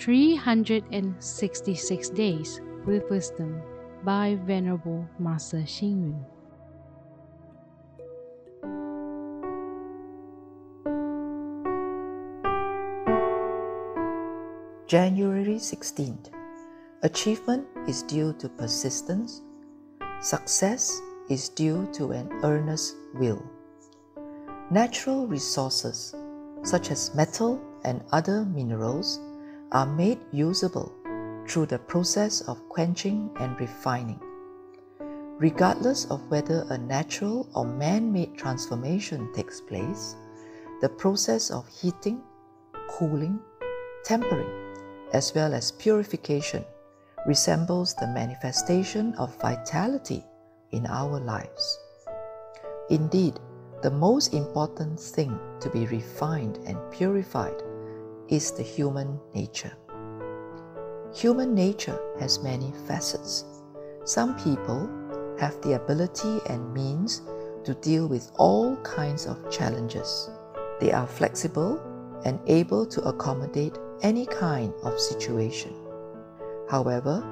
366 Days with Wisdom by Venerable Master Hsing Yun. January 16th. Achievement is due to persistence. Success is due to an earnest will. Natural resources, such as metal and other minerals, are made usable through the process of quenching and refining. Regardless of whether a natural or man made transformation takes place, the process of heating, cooling, tempering, as well as purification resembles the manifestation of vitality in our lives. Indeed, the most important thing to be refined and purified is the human nature. Human nature has many facets. Some people have the ability and means to deal with all kinds of challenges. They are flexible and able to accommodate any kind of situation. However,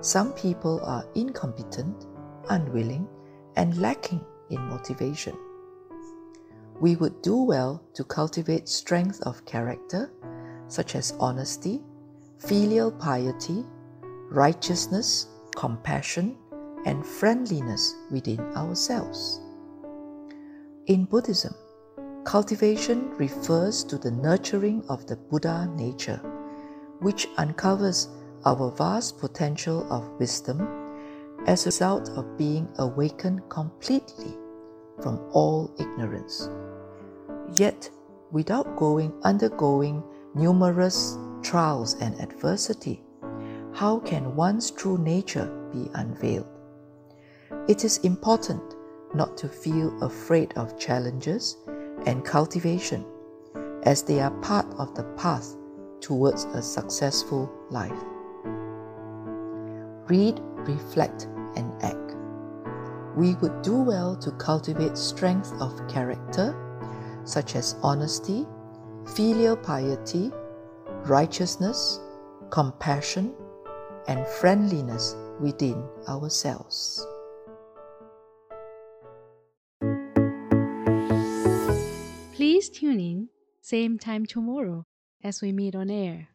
some people are incompetent, unwilling, and lacking in motivation. We would do well to cultivate strength of character, such as honesty, filial piety, righteousness, compassion, and friendliness within ourselves. In Buddhism, cultivation refers to the nurturing of the Buddha nature, which uncovers our vast potential of wisdom as a result of being awakened completely from all ignorance. Yet, without going undergoing numerous trials and adversity, how can one's true nature be unveiled? It is important not to feel afraid of challenges and cultivation, as they are part of the path towards a successful life read, reflect, and act. We would do well to cultivate strength of character, such as honesty, filial piety, righteousness, compassion, and friendliness within ourselves. Please tune in, same time tomorrow as we meet on air.